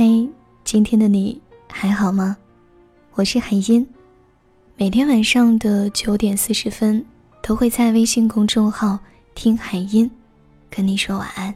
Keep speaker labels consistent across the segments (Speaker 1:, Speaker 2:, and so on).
Speaker 1: 嘿，今天的你还好吗？我是海音，每天晚上的九点四十分都会在微信公众号“听海音”跟你说晚安。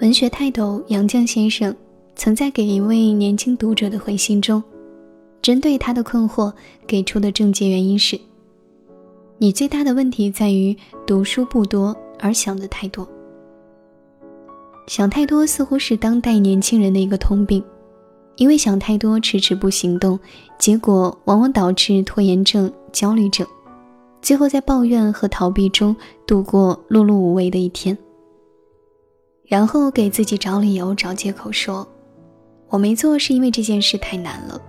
Speaker 1: 文学泰斗杨绛先生曾在给一位年轻读者的回信中。针对他的困惑，给出的症结原因是：你最大的问题在于读书不多，而想的太多。想太多似乎是当代年轻人的一个通病，因为想太多，迟迟不行动，结果往往导致拖延症、焦虑症，最后在抱怨和逃避中度过碌碌无为的一天。然后给自己找理由、找借口，说我没做是因为这件事太难了。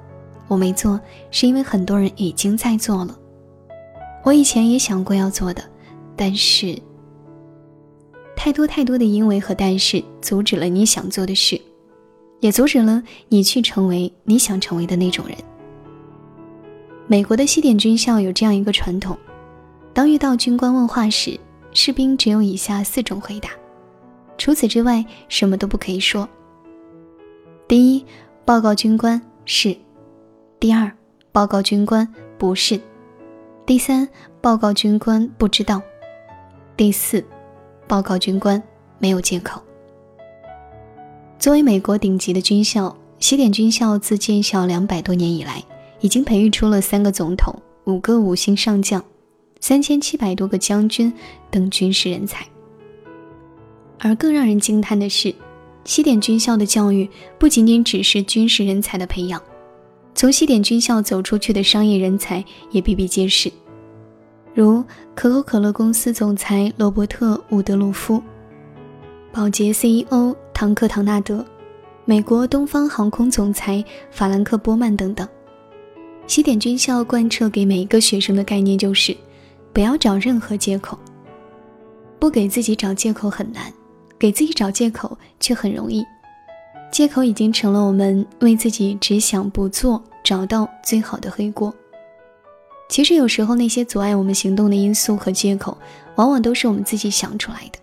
Speaker 1: 我没做，是因为很多人已经在做了。我以前也想过要做的，但是太多太多的因为和但是，阻止了你想做的事，也阻止了你去成为你想成为的那种人。美国的西点军校有这样一个传统：当遇到军官问话时，士兵只有以下四种回答，除此之外什么都不可以说。第一，报告军官是。第二，报告军官不是；第三，报告军官不知道；第四，报告军官没有借口。作为美国顶级的军校，西点军校自建校两百多年以来，已经培育出了三个总统、五个五星上将、三千七百多个将军等军事人才。而更让人惊叹的是，西点军校的教育不仅仅只是军事人才的培养。从西点军校走出去的商业人才也比比皆是，如可口可乐公司总裁罗伯特·伍德鲁夫、宝洁 CEO 唐克·唐纳德、美国东方航空总裁法兰克·波曼等等。西点军校贯彻给每一个学生的概念就是：不要找任何借口。不给自己找借口很难，给自己找借口却很容易。借口已经成了我们为自己只想不做找到最好的黑锅。其实有时候那些阻碍我们行动的因素和借口，往往都是我们自己想出来的。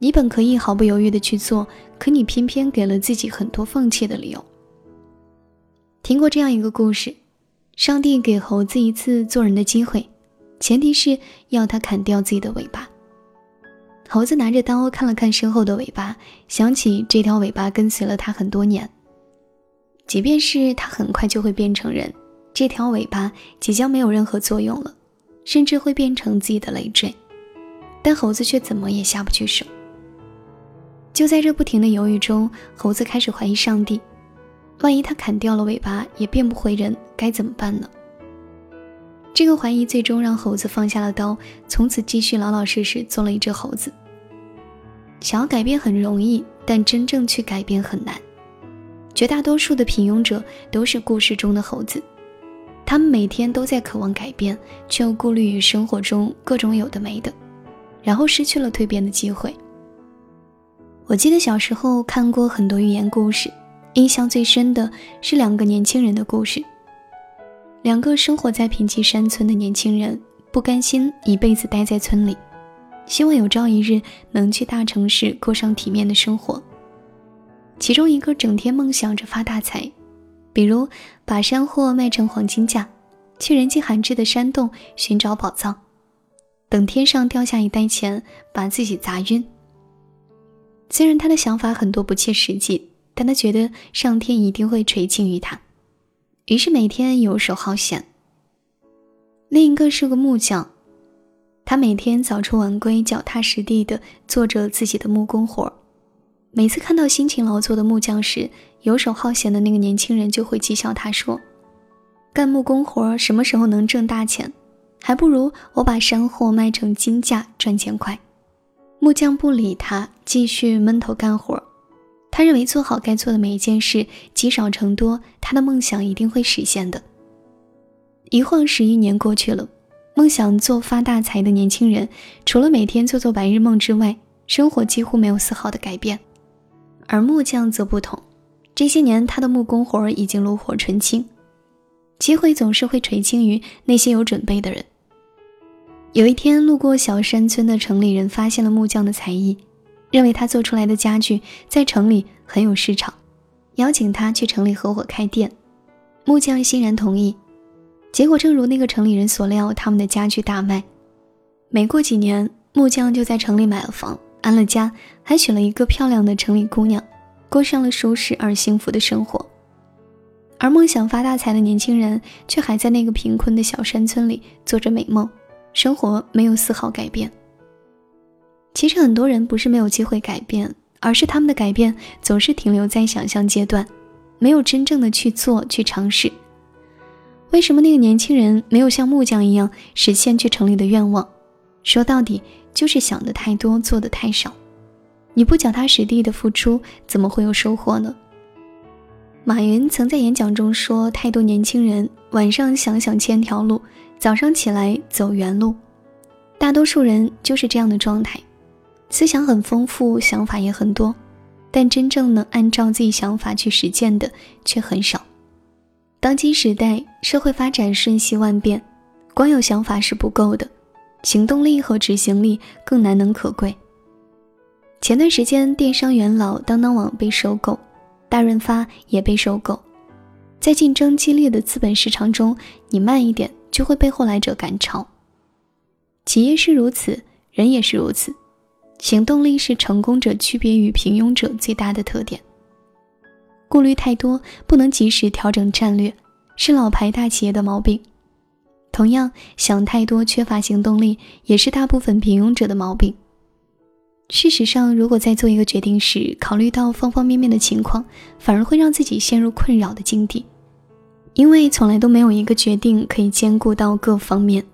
Speaker 1: 你本可以毫不犹豫的去做，可你偏偏给了自己很多放弃的理由。听过这样一个故事：上帝给猴子一次做人的机会，前提是要他砍掉自己的尾巴。猴子拿着刀看了看身后的尾巴，想起这条尾巴跟随了他很多年。即便是他很快就会变成人，这条尾巴即将没有任何作用了，甚至会变成自己的累赘。但猴子却怎么也下不去手。就在这不停的犹豫中，猴子开始怀疑上帝：万一他砍掉了尾巴也变不回人，该怎么办呢？这个怀疑最终让猴子放下了刀，从此继续老老实实做了一只猴子。想要改变很容易，但真正去改变很难。绝大多数的平庸者都是故事中的猴子，他们每天都在渴望改变，却又顾虑于生活中各种有的没的，然后失去了蜕变的机会。我记得小时候看过很多寓言故事，印象最深的是两个年轻人的故事。两个生活在贫瘠山村的年轻人不甘心一辈子待在村里，希望有朝一日能去大城市过上体面的生活。其中一个整天梦想着发大财，比如把山货卖成黄金价，去人迹罕至的山洞寻找宝藏，等天上掉下一袋钱把自己砸晕。虽然他的想法很多不切实际，但他觉得上天一定会垂青于他。于是每天游手好闲。另一个是个木匠，他每天早出晚归，脚踏实地的做着自己的木工活每次看到辛勤劳作的木匠时，游手好闲的那个年轻人就会讥笑他说：“干木工活什么时候能挣大钱？还不如我把山货卖成金价赚钱快。”木匠不理他，继续闷头干活。他认为做好该做的每一件事，积少成多，他的梦想一定会实现的。一晃十一年过去了，梦想做发大财的年轻人，除了每天做做白日梦之外，生活几乎没有丝毫的改变。而木匠则不同，这些年他的木工活已经炉火纯青。机会总是会垂青于那些有准备的人。有一天，路过小山村的城里人发现了木匠的才艺，认为他做出来的家具在城里很有市场，邀请他去城里合伙开店。木匠欣然同意。结果正如那个城里人所料，他们的家具大卖。没过几年，木匠就在城里买了房，安了家，还娶了一个漂亮的城里姑娘，过上了舒适而幸福的生活。而梦想发大财的年轻人，却还在那个贫困的小山村里做着美梦，生活没有丝毫改变。其实很多人不是没有机会改变，而是他们的改变总是停留在想象阶段，没有真正的去做、去尝试。为什么那个年轻人没有像木匠一样实现去城里的愿望？说到底，就是想的太多，做的太少。你不脚踏实地的付出，怎么会有收获呢？马云曾在演讲中说：“太多年轻人晚上想想千条路，早上起来走原路。”大多数人就是这样的状态，思想很丰富，想法也很多，但真正能按照自己想法去实践的却很少。当今时代，社会发展瞬息万变，光有想法是不够的，行动力和执行力更难能可贵。前段时间，电商元老当当网被收购，大润发也被收购。在竞争激烈的资本市场中，你慢一点就会被后来者赶超。企业是如此，人也是如此，行动力是成功者区别于平庸者最大的特点。顾虑太多，不能及时调整战略，是老牌大企业的毛病。同样，想太多、缺乏行动力，也是大部分平庸者的毛病。事实上，如果在做一个决定时考虑到方方面面的情况，反而会让自己陷入困扰的境地，因为从来都没有一个决定可以兼顾到各方面。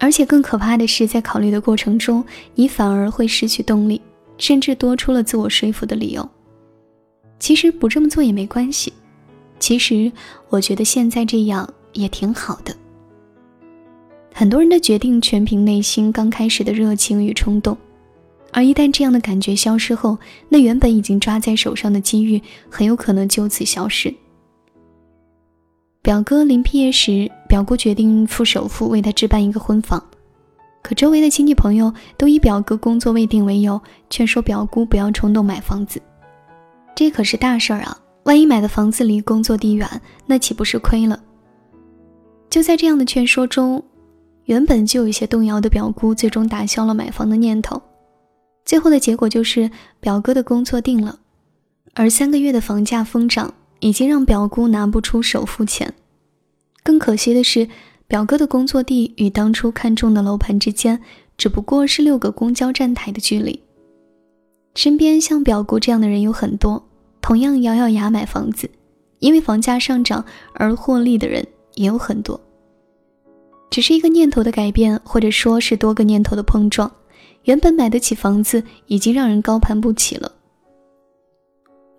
Speaker 1: 而且更可怕的是，在考虑的过程中，你反而会失去动力，甚至多出了自我说服的理由。其实不这么做也没关系。其实我觉得现在这样也挺好的。很多人的决定全凭内心刚开始的热情与冲动，而一旦这样的感觉消失后，那原本已经抓在手上的机遇很有可能就此消失。表哥临毕业时，表姑决定付首付为他置办一个婚房，可周围的亲戚朋友都以表哥工作未定为由，劝说表姑不要冲动买房子。这可是大事儿啊！万一买的房子离工作地远，那岂不是亏了？就在这样的劝说中，原本就有些动摇的表姑，最终打消了买房的念头。最后的结果就是表哥的工作定了，而三个月的房价疯涨，已经让表姑拿不出首付钱。更可惜的是，表哥的工作地与当初看中的楼盘之间，只不过是六个公交站台的距离。身边像表姑这样的人有很多。同样咬咬牙买房子，因为房价上涨而获利的人也有很多。只是一个念头的改变，或者说是多个念头的碰撞，原本买得起房子，已经让人高攀不起了。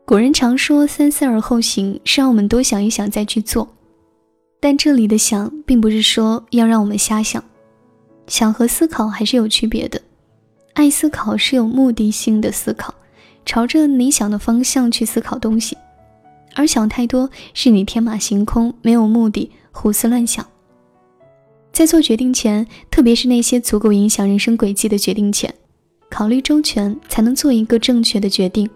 Speaker 1: 古人常说“三思而后行”，是让我们多想一想再去做。但这里的“想”并不是说要让我们瞎想，想和思考还是有区别的。爱思考是有目的性的思考。朝着你想的方向去思考东西，而想太多是你天马行空、没有目的、胡思乱想。在做决定前，特别是那些足够影响人生轨迹的决定前，考虑周全才能做一个正确的决定。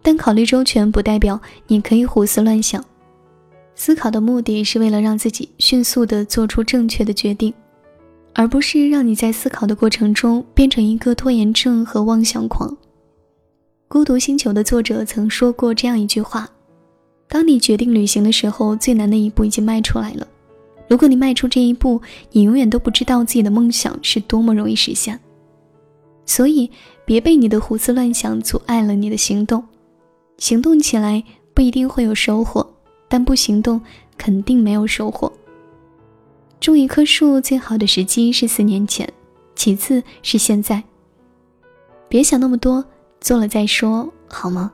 Speaker 1: 但考虑周全不代表你可以胡思乱想。思考的目的是为了让自己迅速地做出正确的决定，而不是让你在思考的过程中变成一个拖延症和妄想狂。孤独星球的作者曾说过这样一句话：“当你决定旅行的时候，最难的一步已经迈出来了。如果你迈出这一步，你永远都不知道自己的梦想是多么容易实现。所以，别被你的胡思乱想阻碍了你的行动。行动起来不一定会有收获，但不行动肯定没有收获。种一棵树最好的时机是四年前，其次是现在。别想那么多。”做了再说，好吗？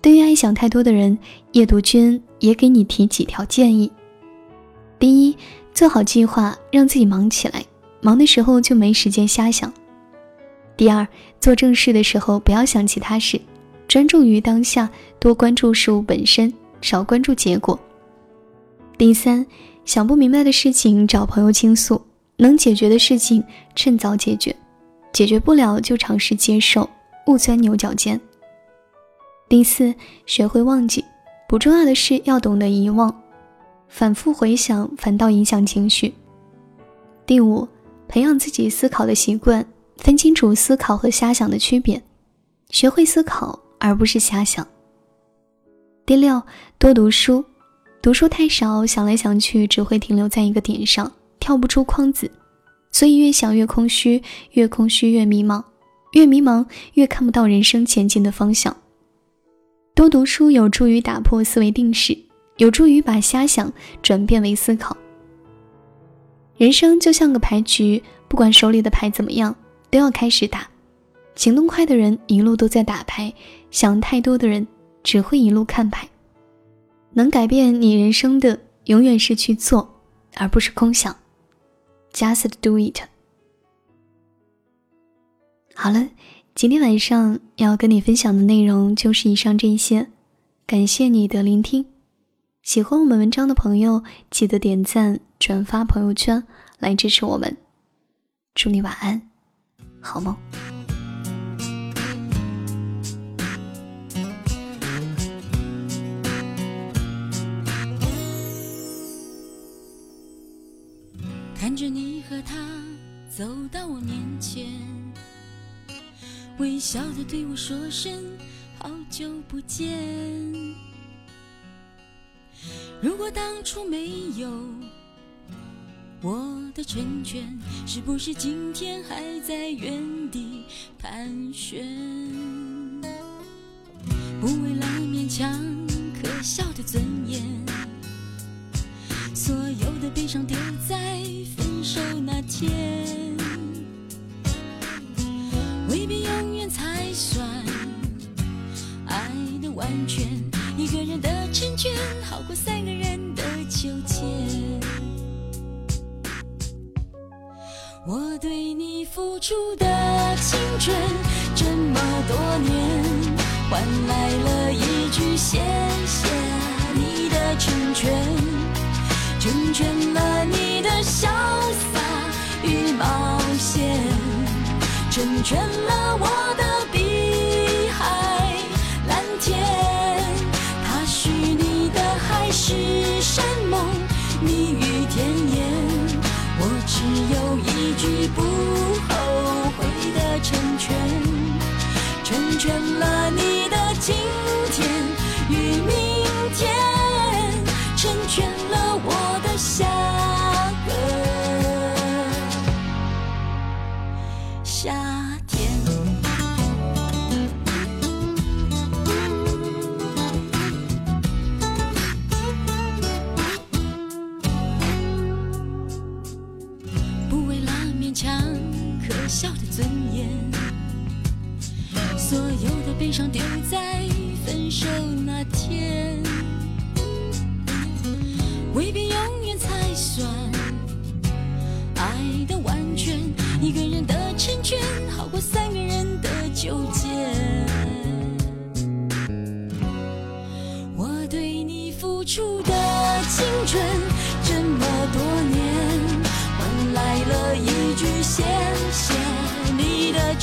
Speaker 1: 对于爱想太多的人，叶读君也给你提几条建议：第一，做好计划，让自己忙起来，忙的时候就没时间瞎想；第二，做正事的时候不要想其他事，专注于当下，多关注事物本身，少关注结果；第三，想不明白的事情找朋友倾诉，能解决的事情趁早解决，解决不了就尝试接受，勿钻牛角尖。第四，学会忘记，不重要的事要懂得遗忘，反复回想反倒影响情绪。第五，培养自己思考的习惯，分清楚思考和瞎想的区别，学会思考而不是瞎想。第六，多读书，读书太少，想来想去只会停留在一个点上，跳不出框子，所以越想越空虚，越空虚越迷茫，越迷茫越看不到人生前进的方向。多读书有助于打破思维定式，有助于把瞎想转变为思考。人生就像个牌局，不管手里的牌怎么样，都要开始打。行动快的人一路都在打牌，想太多的人只会一路看牌。能改变你人生的，永远是去做，而不是空想。Just do it。好了，今天晚上要跟你分享的内容就是以上这些，感谢你的聆听。喜欢我们文章的朋友，记得点赞、转发朋友圈来支持我们。祝你晚安，好梦。
Speaker 2: 看着你和他走到我面前，微笑的对我说声好久不见。如果当初没有我的成全，是不是今天还在原地盘旋？不为了勉强可笑的尊三个人的纠结。我对你付出的青春这么多年，换来了一句谢谢你的成全，成全了你的潇洒与冒险，成全了我的。碧海蓝天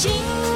Speaker 2: 心。